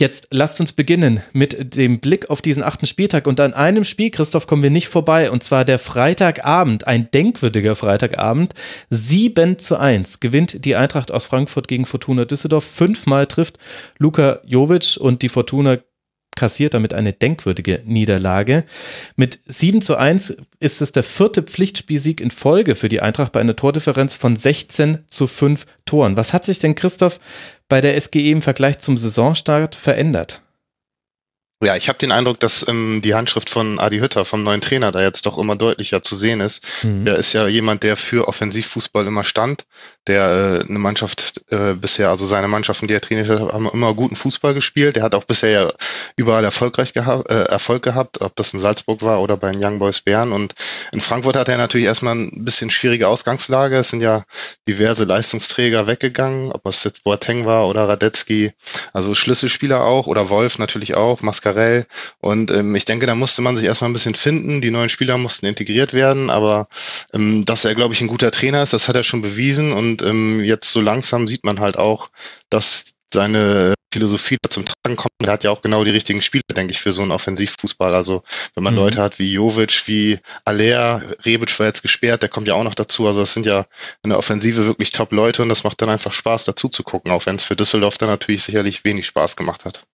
Jetzt lasst uns beginnen mit dem Blick auf diesen achten Spieltag. Und an einem Spiel, Christoph, kommen wir nicht vorbei. Und zwar der Freitagabend, ein denkwürdiger Freitagabend. 7 zu 1 gewinnt die Eintracht aus Frankfurt gegen Fortuna Düsseldorf. Fünfmal trifft Luka Jovic und die Fortuna kassiert damit eine denkwürdige Niederlage. Mit 7 zu 1 ist es der vierte Pflichtspielsieg in Folge für die Eintracht bei einer Tordifferenz von 16 zu 5 Toren. Was hat sich denn, Christoph, bei der SGE im Vergleich zum Saisonstart verändert? Ja, ich habe den Eindruck, dass ähm, die Handschrift von Adi Hütter, vom neuen Trainer, da jetzt doch immer deutlicher zu sehen ist. Mhm. Der ist ja jemand, der für Offensivfußball immer stand, der äh, eine Mannschaft äh, bisher, also seine Mannschaften, die er trainiert hat, haben immer guten Fußball gespielt. Der hat auch bisher ja überall erfolgreich geha äh, Erfolg gehabt, ob das in Salzburg war oder bei den Young Boys Bern. Und in Frankfurt hat er natürlich erstmal ein bisschen schwierige Ausgangslage. Es sind ja diverse Leistungsträger weggegangen, ob es jetzt Boateng war oder Radetzky, also Schlüsselspieler auch oder Wolf natürlich auch, Mascarell. Und ähm, ich denke, da musste man sich erstmal ein bisschen finden. Die neuen Spieler mussten integriert werden, aber ähm, dass er, glaube ich, ein guter Trainer ist, das hat er schon bewiesen. Und ähm, jetzt so langsam sieht man halt auch, dass seine Philosophie da zum Tragen kommt. Er hat ja auch genau die richtigen Spieler, denke ich, für so einen Offensivfußball. Also wenn man Mhm. Leute hat wie Jovic, wie Aller, Rebic war jetzt gesperrt, der kommt ja auch noch dazu. Also das sind ja in der Offensive wirklich Top-Leute und das macht dann einfach Spaß, dazu zu gucken, auch wenn es für Düsseldorf dann natürlich sicherlich wenig Spaß gemacht hat.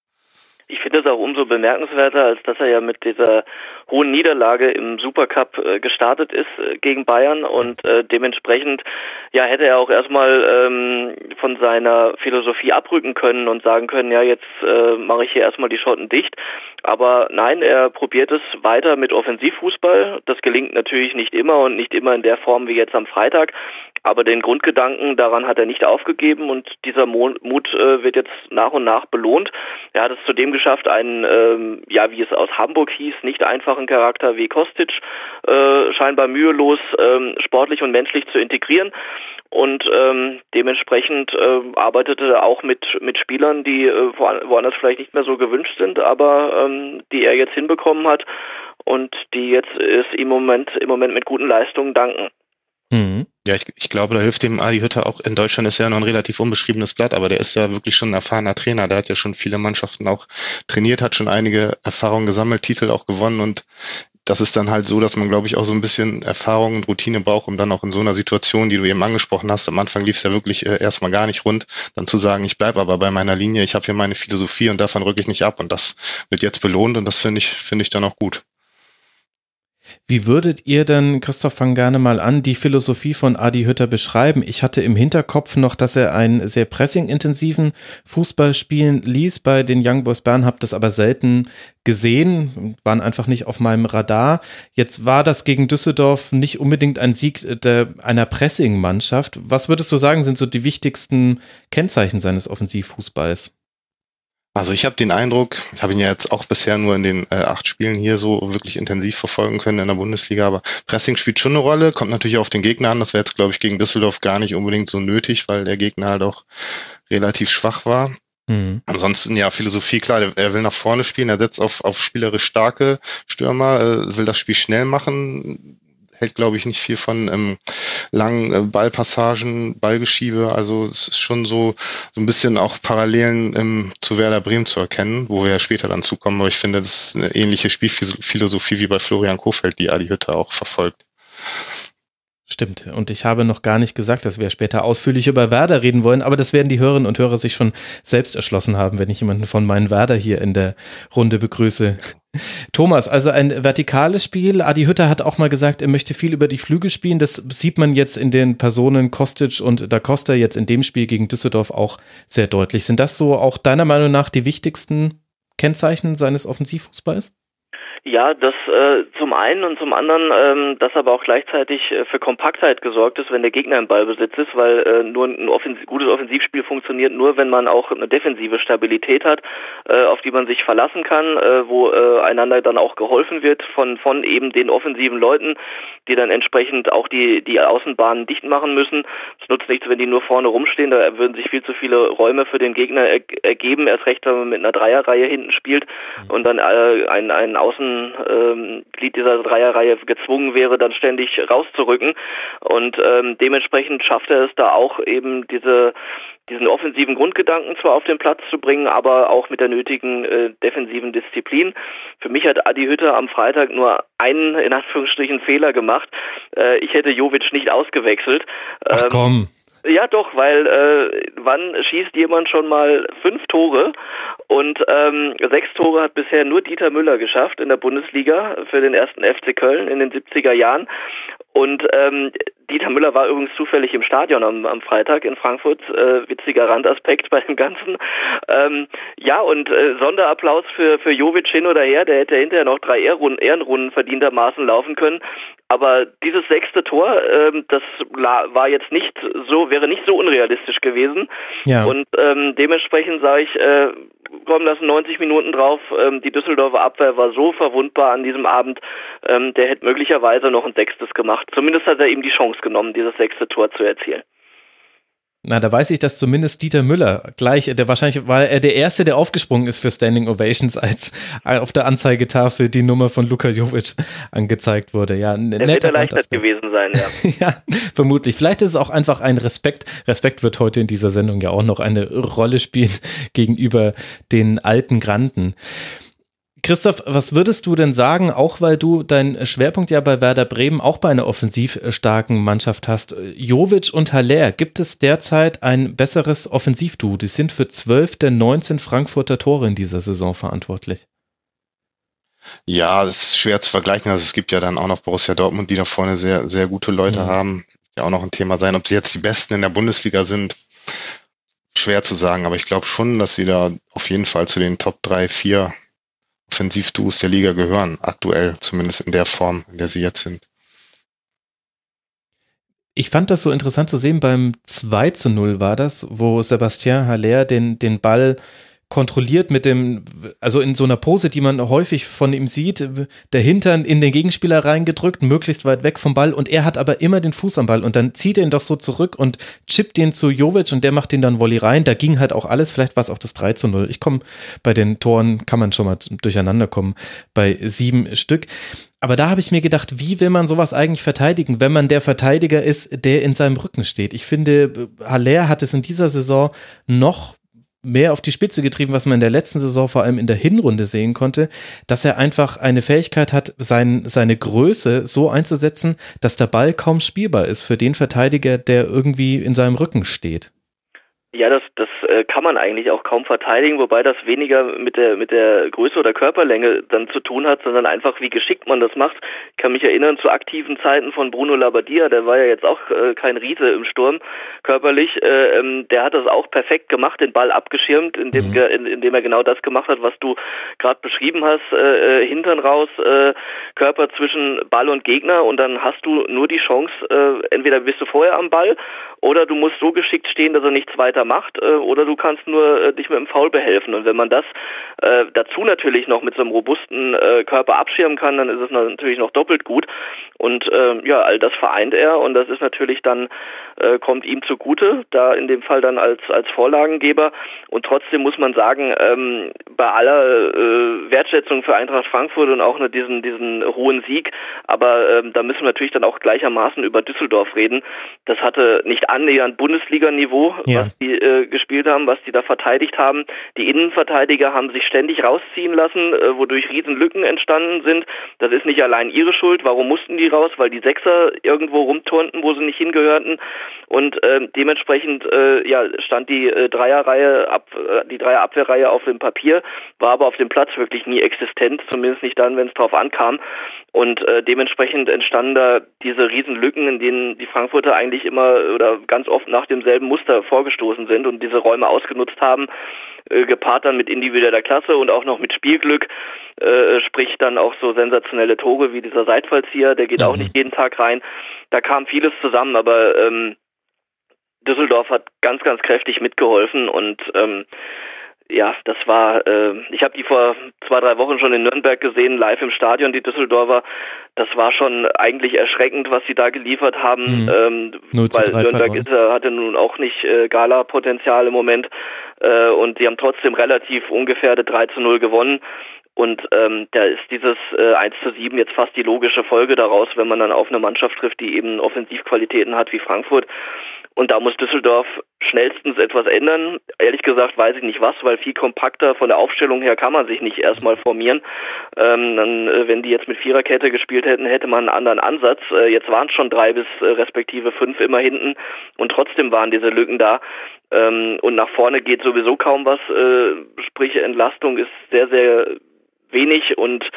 Ich finde es auch umso bemerkenswerter, als dass er ja mit dieser hohen Niederlage im Supercup äh, gestartet ist äh, gegen Bayern und äh, dementsprechend ja hätte er auch erstmal ähm, von seiner Philosophie abrücken können und sagen können, ja jetzt äh, mache ich hier erstmal die Schotten dicht. Aber nein, er probiert es weiter mit Offensivfußball. Das gelingt natürlich nicht immer und nicht immer in der Form wie jetzt am Freitag. Aber den Grundgedanken daran hat er nicht aufgegeben und dieser Mut äh, wird jetzt nach und nach belohnt. Er hat es zudem geschafft, einen, ähm, ja, wie es aus Hamburg hieß, nicht einfachen Charakter wie Kostic äh, scheinbar mühelos ähm, sportlich und menschlich zu integrieren. Und ähm, dementsprechend äh, arbeitete er auch mit, mit Spielern, die äh, woan- woanders vielleicht nicht mehr so gewünscht sind, aber ähm, die er jetzt hinbekommen hat und die jetzt es im Moment, im Moment mit guten Leistungen danken. Mhm. Ja, ich, ich glaube, da hilft dem Adi Hütter auch. In Deutschland ist er ja noch ein relativ unbeschriebenes Blatt, aber der ist ja wirklich schon ein erfahrener Trainer. Der hat ja schon viele Mannschaften auch trainiert, hat schon einige Erfahrungen gesammelt, Titel auch gewonnen und das ist dann halt so, dass man, glaube ich, auch so ein bisschen Erfahrung und Routine braucht, um dann auch in so einer Situation, die du eben angesprochen hast, am Anfang lief es ja wirklich äh, erstmal gar nicht rund, dann zu sagen, ich bleib aber bei meiner Linie, ich habe hier meine Philosophie und davon rücke ich nicht ab und das wird jetzt belohnt und das finde ich, finde ich dann auch gut. Wie würdet ihr denn, Christoph, fang gerne mal an, die Philosophie von Adi Hütter beschreiben? Ich hatte im Hinterkopf noch, dass er einen sehr pressing-intensiven Fußball spielen ließ bei den Young Boys Bern, habe das aber selten gesehen, waren einfach nicht auf meinem Radar. Jetzt war das gegen Düsseldorf nicht unbedingt ein Sieg der, einer Pressing-Mannschaft. Was würdest du sagen, sind so die wichtigsten Kennzeichen seines Offensivfußballs? Also ich habe den Eindruck, ich habe ihn ja jetzt auch bisher nur in den äh, acht Spielen hier so wirklich intensiv verfolgen können in der Bundesliga, aber Pressing spielt schon eine Rolle, kommt natürlich auf den Gegner an. Das wäre jetzt, glaube ich, gegen Düsseldorf gar nicht unbedingt so nötig, weil der Gegner halt auch relativ schwach war. Mhm. Ansonsten ja, Philosophie, klar, er will nach vorne spielen, er setzt auf, auf spielerisch starke Stürmer, äh, will das Spiel schnell machen, hält, glaube ich, nicht viel von ähm, langen äh, Ballpassagen, Ballgeschiebe. Also es ist schon so, so ein bisschen auch Parallelen ähm, zu Werder Bremen zu erkennen, wo wir ja später dann zukommen. Aber ich finde, das ist eine ähnliche Spielphilosophie wie bei Florian Kofeld, die Adi Hütte auch verfolgt. Stimmt. Und ich habe noch gar nicht gesagt, dass wir später ausführlich über Werder reden wollen, aber das werden die Hörerinnen und Hörer sich schon selbst erschlossen haben, wenn ich jemanden von meinen Werder hier in der Runde begrüße. Thomas, also ein vertikales Spiel. Adi Hütter hat auch mal gesagt, er möchte viel über die Flügel spielen. Das sieht man jetzt in den Personen Kostic und Da Costa jetzt in dem Spiel gegen Düsseldorf auch sehr deutlich. Sind das so auch deiner Meinung nach die wichtigsten Kennzeichen seines Offensivfußballs? Ja, das äh, zum einen und zum anderen, ähm, dass aber auch gleichzeitig äh, für Kompaktheit gesorgt ist, wenn der Gegner im Ballbesitz ist, weil äh, nur ein offensiv, gutes Offensivspiel funktioniert nur, wenn man auch eine defensive Stabilität hat, äh, auf die man sich verlassen kann, äh, wo äh, einander dann auch geholfen wird von, von eben den offensiven Leuten, die dann entsprechend auch die, die Außenbahnen dicht machen müssen. Es nutzt nichts, wenn die nur vorne rumstehen, da würden sich viel zu viele Räume für den Gegner er ergeben, erst recht, wenn man mit einer Dreierreihe hinten spielt und dann äh, ein, ein Außen ähm, Glied dieser Dreierreihe gezwungen wäre, dann ständig rauszurücken. Und ähm, dementsprechend schafft er es da auch eben diese diesen offensiven Grundgedanken zwar auf den Platz zu bringen, aber auch mit der nötigen äh, defensiven Disziplin. Für mich hat Adi Hütter am Freitag nur einen, in Anführungsstrichen, Fehler gemacht. Äh, ich hätte Jovic nicht ausgewechselt. Ach ähm, komm. Ja, doch, weil äh, wann schießt jemand schon mal fünf Tore und ähm, sechs Tore hat bisher nur Dieter Müller geschafft in der Bundesliga für den ersten FC Köln in den 70er Jahren. Und ähm, Dieter Müller war übrigens zufällig im Stadion am, am Freitag in Frankfurt. Äh, witziger Randaspekt bei dem Ganzen. Ähm, ja, und äh, Sonderapplaus für, für Jovic hin oder her. Der hätte hinterher noch drei Ehrenrunden, Ehrenrunden verdientermaßen laufen können. Aber dieses sechste Tor, ähm, das war jetzt nicht so, wäre nicht so unrealistisch gewesen. Ja. Und ähm, dementsprechend sage ich, äh, kommen lassen 90 Minuten drauf. Ähm, die Düsseldorfer Abwehr war so verwundbar an diesem Abend, ähm, der hätte möglicherweise noch ein sechstes gemacht. Zumindest hat er ihm die Chance genommen, dieses sechste Tor zu erzielen. Na, da weiß ich, dass zumindest Dieter Müller gleich, der wahrscheinlich war er der Erste, der aufgesprungen ist für Standing Ovations, als auf der Anzeigetafel die Nummer von Luka Jovic angezeigt wurde. Ja, der wird erleichtert gewesen sein, ja. ja, vermutlich. Vielleicht ist es auch einfach ein Respekt. Respekt wird heute in dieser Sendung ja auch noch eine Rolle spielen gegenüber den alten Granden. Christoph, was würdest du denn sagen, auch weil du deinen Schwerpunkt ja bei Werder Bremen auch bei einer offensiv starken Mannschaft hast? Jovic und Haller, gibt es derzeit ein besseres Offensivduo? Die sind für 12 der 19 Frankfurter Tore in dieser Saison verantwortlich. Ja, es ist schwer zu vergleichen. Also es gibt ja dann auch noch Borussia Dortmund, die da vorne sehr, sehr gute Leute mhm. haben. Ja auch noch ein Thema sein. Ob sie jetzt die Besten in der Bundesliga sind, schwer zu sagen. Aber ich glaube schon, dass sie da auf jeden Fall zu den Top 3, 4 Offensivduos der Liga gehören, aktuell zumindest in der Form, in der sie jetzt sind. Ich fand das so interessant zu sehen, beim 2 zu 0 war das, wo Sebastian Haller den, den Ball kontrolliert mit dem, also in so einer Pose, die man häufig von ihm sieht, der Hintern in den Gegenspieler reingedrückt, möglichst weit weg vom Ball und er hat aber immer den Fuß am Ball und dann zieht er ihn doch so zurück und chippt den zu Jovic und der macht den dann Volley rein. Da ging halt auch alles, vielleicht war es auch das 3 zu 0. Ich komme bei den Toren, kann man schon mal durcheinander kommen, bei sieben Stück. Aber da habe ich mir gedacht, wie will man sowas eigentlich verteidigen, wenn man der Verteidiger ist, der in seinem Rücken steht? Ich finde, Haller hat es in dieser Saison noch mehr auf die Spitze getrieben, was man in der letzten Saison vor allem in der Hinrunde sehen konnte, dass er einfach eine Fähigkeit hat, sein, seine Größe so einzusetzen, dass der Ball kaum spielbar ist für den Verteidiger, der irgendwie in seinem Rücken steht. Ja, das, das äh, kann man eigentlich auch kaum verteidigen, wobei das weniger mit der, mit der Größe oder Körperlänge dann zu tun hat, sondern einfach, wie geschickt man das macht. Ich kann mich erinnern zu aktiven Zeiten von Bruno Labbadia, der war ja jetzt auch äh, kein Riese im Sturm körperlich. Äh, ähm, der hat das auch perfekt gemacht, den Ball abgeschirmt, indem, mhm. in, indem er genau das gemacht hat, was du gerade beschrieben hast. Hintern raus, Körper zwischen Ball und Gegner und dann hast du nur die Chance, entweder bist du vorher am Ball oder du musst so geschickt stehen, dass er nichts weiter macht, äh, oder du kannst nur äh, dich mit dem Foul behelfen. Und wenn man das äh, dazu natürlich noch mit so einem robusten Körper abschirmen kann, dann ist es natürlich noch doppelt gut. Und äh, ja, all das vereint er und das ist natürlich dann, kommt ihm zugute, da in dem Fall dann als, als Vorlagengeber. Und trotzdem muss man sagen, ähm, bei aller Wertschätzung für Eintracht Frankfurt und auch nur diesen, diesen hohen Sieg, aber ähm, da müssen wir natürlich dann auch gleichermaßen über Düsseldorf reden. Das hatte nicht annähernd Bundesliga-Niveau, Ja. was die äh, gespielt haben, was die da verteidigt haben. Die Innenverteidiger haben sich ständig rausziehen lassen, äh, wodurch Riesenlücken entstanden sind. Das ist nicht allein ihre Schuld. Warum mussten die raus? Weil die Sechser irgendwo rumturnten, wo sie nicht hingehörten. Und ähm, dementsprechend äh, ja, stand die äh, Dreierreihe, ab, äh, die Dreierabwehrreihe auf dem Papier, war aber auf dem Platz wirklich nie existent, zumindest nicht dann, wenn es drauf ankam. Und äh, dementsprechend entstanden da diese Riesenlücken, in denen die Frankfurter eigentlich immer oder ganz oft nach demselben Muster vorgestoßen sind und diese Räume ausgenutzt haben, äh, gepaart dann mit individueller Klasse und auch noch mit Spielglück, äh, sprich dann auch so sensationelle Tore wie dieser Seitfallzieher, der geht auch nicht jeden Tag rein. Da kam vieles zusammen, aber ähm, Düsseldorf hat ganz, ganz kräftig mitgeholfen und ähm, ja, das war, äh, ich habe die vor zwei, drei Wochen schon in Nürnberg gesehen, live im Stadion, die Düsseldorfer. Das war schon eigentlich erschreckend, was sie da geliefert haben, Mhm. ähm, 0 zu weil 3 Nürnberg ist, äh, hatte nun auch nicht äh, Gala-Potenzial im Moment äh, und die haben trotzdem relativ ungefährdet 3 zu 0 gewonnen. Und ähm, da ist dieses äh, 1 zu 7 jetzt fast die logische Folge daraus, wenn man dann auf eine Mannschaft trifft, die eben Offensivqualitäten hat wie Frankfurt. Und da muss Düsseldorf schnellstens etwas ändern. Ehrlich gesagt weiß ich nicht was, weil viel kompakter von der Aufstellung her kann man sich nicht erstmal formieren. Ähm, dann, äh, wenn die jetzt mit Viererkette gespielt hätten, hätte man einen anderen Ansatz. Äh, jetzt waren es schon drei bis äh, respektive fünf immer hinten und trotzdem waren diese Lücken da. Ähm, und nach vorne geht sowieso kaum was. Äh, sprich, Entlastung ist sehr, sehr wenig und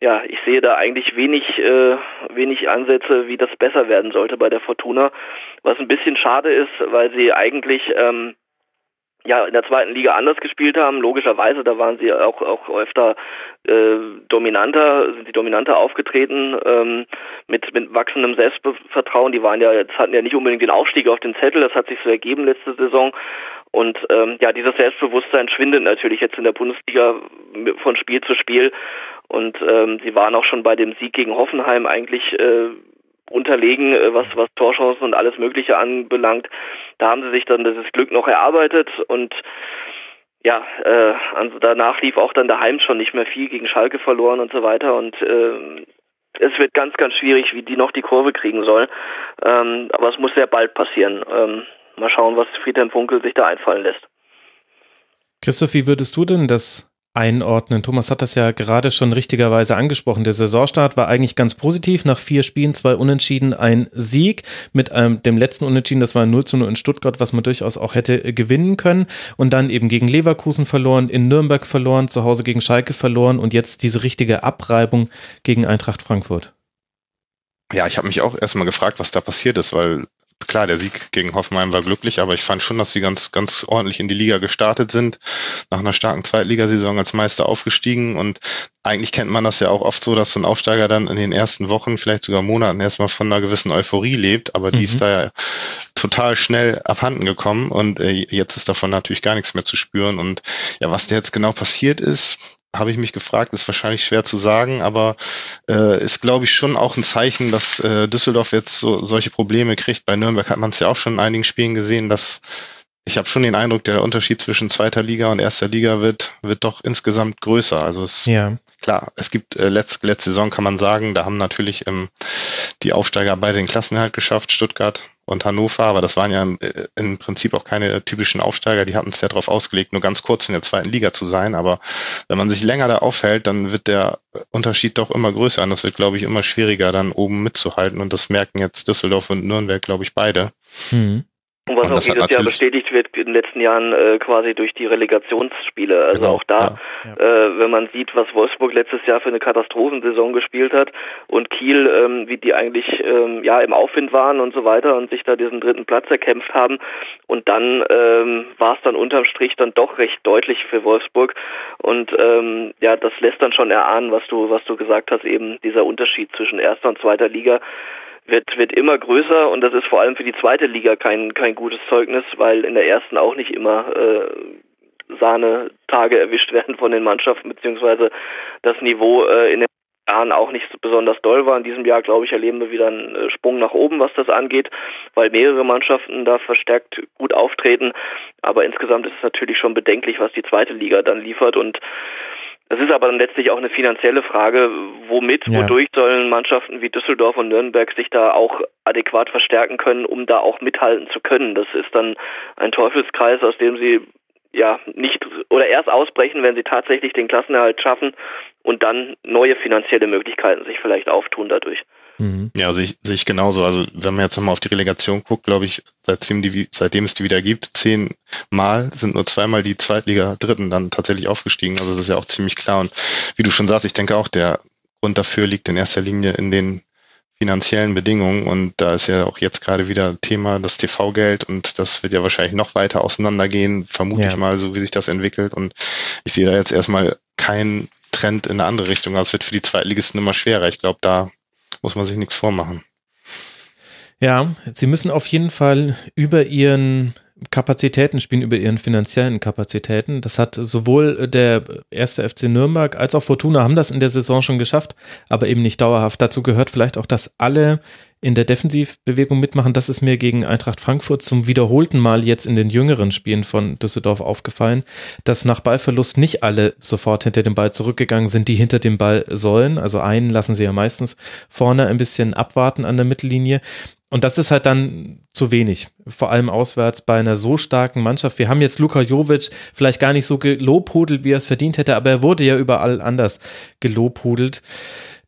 ja, ich sehe da eigentlich wenig, äh, wenig Ansätze, wie das besser werden sollte bei der Fortuna. Was ein bisschen schade ist, weil sie eigentlich ähm, ja in der zweiten Liga anders gespielt haben. Logischerweise, da waren sie auch auch öfter äh, dominanter, sind sie dominanter aufgetreten ähm, mit mit wachsendem Selbstvertrauen. Die waren ja jetzt hatten ja nicht unbedingt den Aufstieg auf den Zettel. Das hat sich so ergeben letzte Saison. Und ähm, ja, dieses Selbstbewusstsein schwindet natürlich jetzt in der Bundesliga von Spiel zu Spiel. Und ähm, sie waren auch schon bei dem Sieg gegen Hoffenheim eigentlich äh, unterlegen, äh, was, was Torchancen und alles Mögliche anbelangt. Da haben sie sich dann dieses Glück noch erarbeitet und ja, äh, also danach lief auch dann daheim schon nicht mehr viel gegen Schalke verloren und so weiter und äh, es wird ganz, ganz schwierig, wie die noch die Kurve kriegen sollen. Ähm, aber es muss sehr bald passieren. Ähm, mal schauen, was Friedhelm Funkel sich da einfallen lässt. Christoph, wie würdest du denn das einordnen? Thomas hat das ja gerade schon richtigerweise angesprochen. Der Saisonstart war eigentlich ganz positiv. Nach vier Spielen, zwei Unentschieden, ein Sieg. Mit ähm, dem letzten Unentschieden, das war 0 zu 0 in Stuttgart, was man durchaus auch hätte äh, gewinnen können. Und dann eben gegen Leverkusen verloren, in Nürnberg verloren, zu Hause gegen Schalke verloren und jetzt diese richtige Abreibung gegen Eintracht Frankfurt. Ja, ich habe mich auch erstmal gefragt, was da passiert ist, weil klar, der Sieg gegen Hoffenheim war glücklich, aber ich fand schon, dass sie ganz, ganz ordentlich in die Liga gestartet sind, nach einer starken Zweitligasaison als Meister aufgestiegen. Und eigentlich kennt man das ja auch oft so, dass so ein Aufsteiger dann in den ersten Wochen, vielleicht sogar Monaten erstmal von einer gewissen Euphorie lebt, aber die Mhm. ist da ja total schnell abhanden gekommen. Und äh, jetzt ist davon natürlich gar nichts mehr zu spüren. Und ja, was da jetzt genau passiert ist, habe ich mich gefragt, ist wahrscheinlich schwer zu sagen, aber äh, ist, glaube ich, schon auch ein Zeichen, dass äh, Düsseldorf jetzt so solche Probleme kriegt. Bei Nürnberg hat man es ja auch schon in einigen Spielen gesehen, dass ich habe schon den Eindruck, der Unterschied zwischen zweiter Liga und erster Liga wird, wird doch insgesamt größer. Also es Ja. klar, es gibt äh, letzte, letzte Saison kann man sagen, da haben natürlich ähm, die Aufsteiger beide den Klassenerhalt geschafft, Stuttgart und Hannover, aber das waren ja im, äh, im Prinzip auch keine typischen Aufsteiger, die hatten es ja darauf ausgelegt, nur ganz kurz in der zweiten Liga zu sein, aber wenn man sich länger da aufhält, dann wird der Unterschied doch immer größer und das wird, glaube ich, immer schwieriger, dann oben mitzuhalten und das merken jetzt Düsseldorf und Nürnberg, glaube ich, beide. Mhm. Und was Und auch jedes Jahr bestätigt wird in den letzten Jahren äh, quasi durch die Relegationsspiele. Also Genau, auch da, äh, wenn man sieht, was Wolfsburg letztes Jahr für eine Katastrophensaison gespielt hat und Kiel, ähm, wie die eigentlich ähm, ja im Aufwind waren und so weiter und sich da diesen dritten Platz erkämpft haben. Und dann ähm, war es dann unterm Strich dann doch recht deutlich für Wolfsburg. Und ähm, ja, das lässt dann schon erahnen, was du, was du gesagt hast, eben dieser Unterschied zwischen erster und zweiter Liga wird, wird immer größer und das ist vor allem für die zweite Liga kein, kein gutes Zeugnis, weil in der ersten auch nicht immer äh, Sahne-Tage erwischt werden von den Mannschaften, beziehungsweise das Niveau äh, in den Jahren auch nicht so besonders doll war. In diesem Jahr, glaube ich, erleben wir wieder einen äh, Sprung nach oben, was das angeht, weil mehrere Mannschaften da verstärkt gut auftreten. Aber insgesamt ist es natürlich schon bedenklich, was die zweite Liga dann liefert und Das ist aber dann letztlich auch eine finanzielle Frage, womit, ja. wodurch sollen Mannschaften wie Düsseldorf und Nürnberg sich da auch adäquat verstärken können, um da auch mithalten zu können. Das ist dann ein Teufelskreis, aus dem sie ja nicht oder erst ausbrechen, wenn sie tatsächlich den Klassenerhalt schaffen und dann neue finanzielle Möglichkeiten sich vielleicht auftun dadurch. Mhm. Ja, sehe ich, sehe ich genauso. Also wenn man jetzt nochmal auf die Relegation guckt, glaube ich, seitdem, die, seitdem es die wieder gibt, zehnmal sind nur zweimal die Zweitliga-Dritten dann tatsächlich aufgestiegen. Also das ist ja auch ziemlich klar. Und wie du schon sagst, ich denke auch, der Grund dafür liegt in erster Linie in den finanziellen Bedingungen. Und da ist ja auch jetzt gerade wieder Thema das TV-Geld und das wird ja wahrscheinlich noch weiter auseinandergehen, vermute ja. ich mal, so wie sich das entwickelt. Und ich sehe da jetzt erstmal keinen Trend in eine andere Richtung. Also es wird für die Zweitligisten immer schwerer. Ich glaube, da muss man sich nichts vormachen. Ja, sie müssen auf jeden Fall über ihren Kapazitäten spielen, über ihren finanziellen Kapazitäten. Das hat sowohl der erste FC Nürnberg als auch Fortuna haben das in der Saison schon geschafft, aber eben nicht dauerhaft. Dazu gehört vielleicht auch, dass alle in der Defensivbewegung mitmachen. Das ist mir gegen Eintracht Frankfurt zum wiederholten Mal jetzt in den jüngeren Spielen von Düsseldorf aufgefallen, dass nach Ballverlust nicht alle sofort hinter dem Ball zurückgegangen sind, die hinter dem Ball sollen. Also einen lassen sie ja meistens vorne ein bisschen abwarten an der Mittellinie. Und das ist halt dann zu wenig, vor allem auswärts bei einer so starken Mannschaft. Wir haben jetzt Luka Jovic vielleicht gar nicht so gelobhudelt, wie er es verdient hätte, aber er wurde ja überall anders gelobhudelt.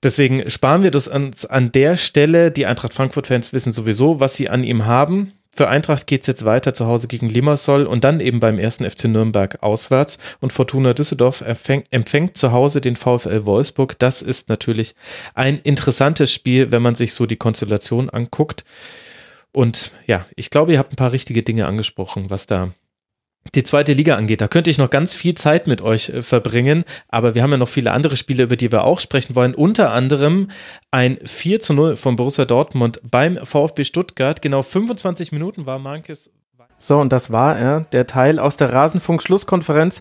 Deswegen sparen wir das an, an der Stelle. Die Eintracht Frankfurt-Fans wissen sowieso, was sie an ihm haben. Für Eintracht geht es jetzt weiter zu Hause gegen Limassol und dann eben beim ersten FC Nürnberg auswärts. Und Fortuna Düsseldorf empfängt, empfängt zu Hause den VfL Wolfsburg. Das ist natürlich ein interessantes Spiel, wenn man sich so die Konstellation anguckt. Und ja, ich glaube, ihr habt ein paar richtige Dinge angesprochen, was da die zweite Liga angeht. Da könnte ich noch ganz viel Zeit mit euch äh, verbringen, aber wir haben ja noch viele andere Spiele, über die wir auch sprechen wollen. Unter anderem ein 4 zu 0 von Borussia Dortmund beim VfB Stuttgart. Genau 25 Minuten war Mankes. So, und das war er, der Teil aus der Rasenfunk-Schlusskonferenz